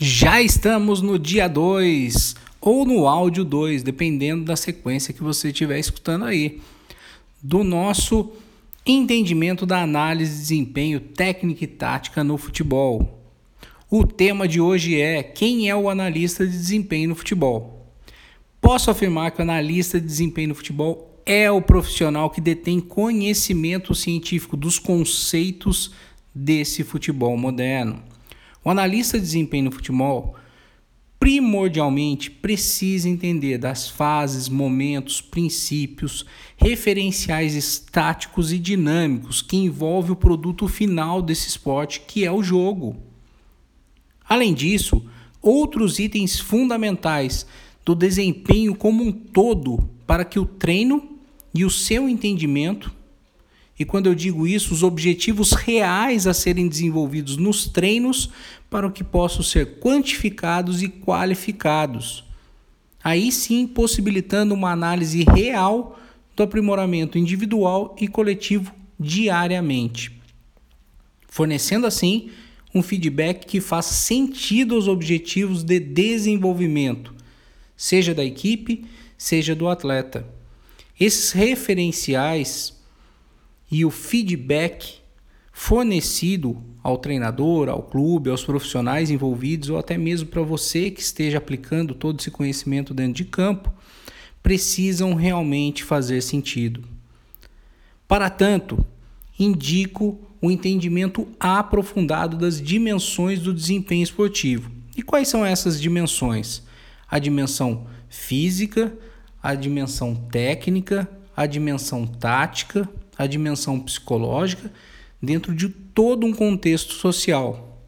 Já estamos no dia 2 ou no áudio 2, dependendo da sequência que você estiver escutando aí, do nosso entendimento da análise de desempenho técnica e tática no futebol. O tema de hoje é quem é o analista de desempenho no futebol. Posso afirmar que o analista de desempenho no futebol é o profissional que detém conhecimento científico dos conceitos desse futebol moderno. O analista de desempenho no futebol primordialmente precisa entender das fases, momentos, princípios, referenciais estáticos e dinâmicos que envolve o produto final desse esporte, que é o jogo. Além disso, outros itens fundamentais do desempenho como um todo para que o treino e o seu entendimento e quando eu digo isso, os objetivos reais a serem desenvolvidos nos treinos para que possam ser quantificados e qualificados. Aí sim, possibilitando uma análise real do aprimoramento individual e coletivo diariamente, fornecendo assim um feedback que faça sentido aos objetivos de desenvolvimento, seja da equipe, seja do atleta. Esses referenciais e o feedback fornecido ao treinador, ao clube, aos profissionais envolvidos ou até mesmo para você que esteja aplicando todo esse conhecimento dentro de campo, precisam realmente fazer sentido. Para tanto, indico o entendimento aprofundado das dimensões do desempenho esportivo. E quais são essas dimensões? A dimensão física, a dimensão técnica, a dimensão tática a dimensão psicológica dentro de todo um contexto social.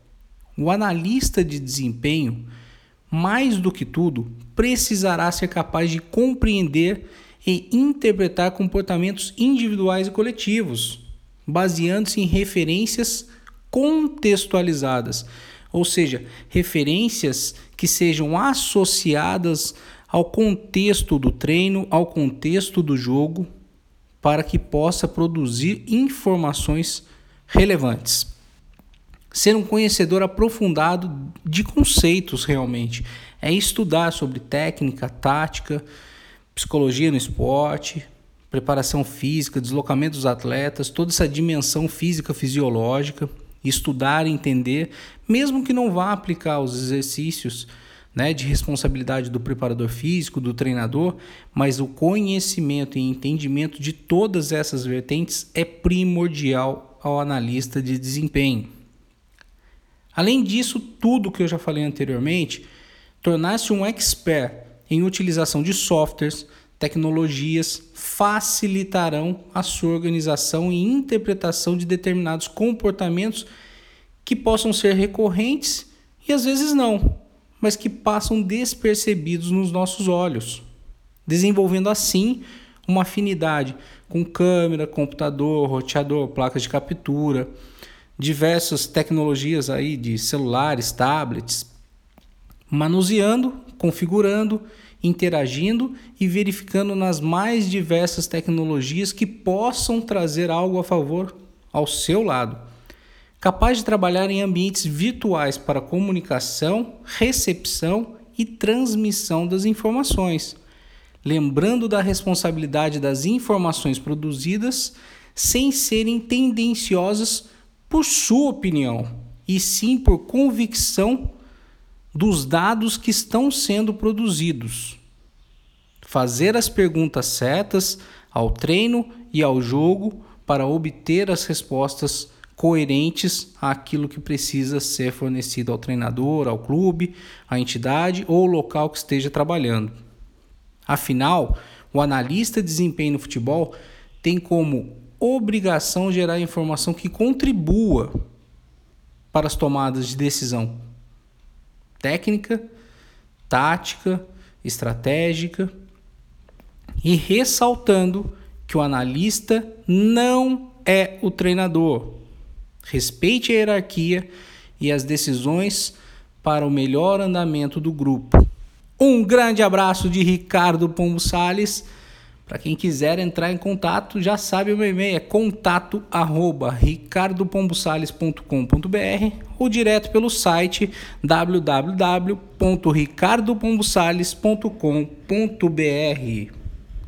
O analista de desempenho, mais do que tudo, precisará ser capaz de compreender e interpretar comportamentos individuais e coletivos, baseando-se em referências contextualizadas, ou seja, referências que sejam associadas ao contexto do treino, ao contexto do jogo, para que possa produzir informações relevantes. Ser um conhecedor aprofundado de conceitos realmente é estudar sobre técnica, tática, psicologia no esporte, preparação física, deslocamento dos atletas, toda essa dimensão física fisiológica, estudar e entender, mesmo que não vá aplicar os exercícios né, de responsabilidade do preparador físico, do treinador, mas o conhecimento e entendimento de todas essas vertentes é primordial ao analista de desempenho. Além disso, tudo que eu já falei anteriormente, tornar-se um expert em utilização de softwares, tecnologias facilitarão a sua organização e interpretação de determinados comportamentos que possam ser recorrentes e às vezes não mas que passam despercebidos nos nossos olhos, desenvolvendo assim uma afinidade com câmera, computador, roteador, placas de captura, diversas tecnologias aí de celulares, tablets, manuseando, configurando, interagindo e verificando nas mais diversas tecnologias que possam trazer algo a favor ao seu lado capaz de trabalhar em ambientes virtuais para comunicação, recepção e transmissão das informações, lembrando da responsabilidade das informações produzidas sem serem tendenciosas por sua opinião, e sim por convicção dos dados que estão sendo produzidos. Fazer as perguntas certas ao treino e ao jogo para obter as respostas coerentes àquilo que precisa ser fornecido ao treinador, ao clube, à entidade ou local que esteja trabalhando. Afinal, o analista de desempenho no futebol tem como obrigação gerar informação que contribua para as tomadas de decisão técnica, tática, estratégica e ressaltando que o analista não é o treinador, Respeite a hierarquia e as decisões para o melhor andamento do grupo. Um grande abraço de Ricardo Pombo Sales. Para quem quiser entrar em contato, já sabe o meu e-mail é contato@ricardopombosales.com.br ou direto pelo site www.ricardopombosales.com.br.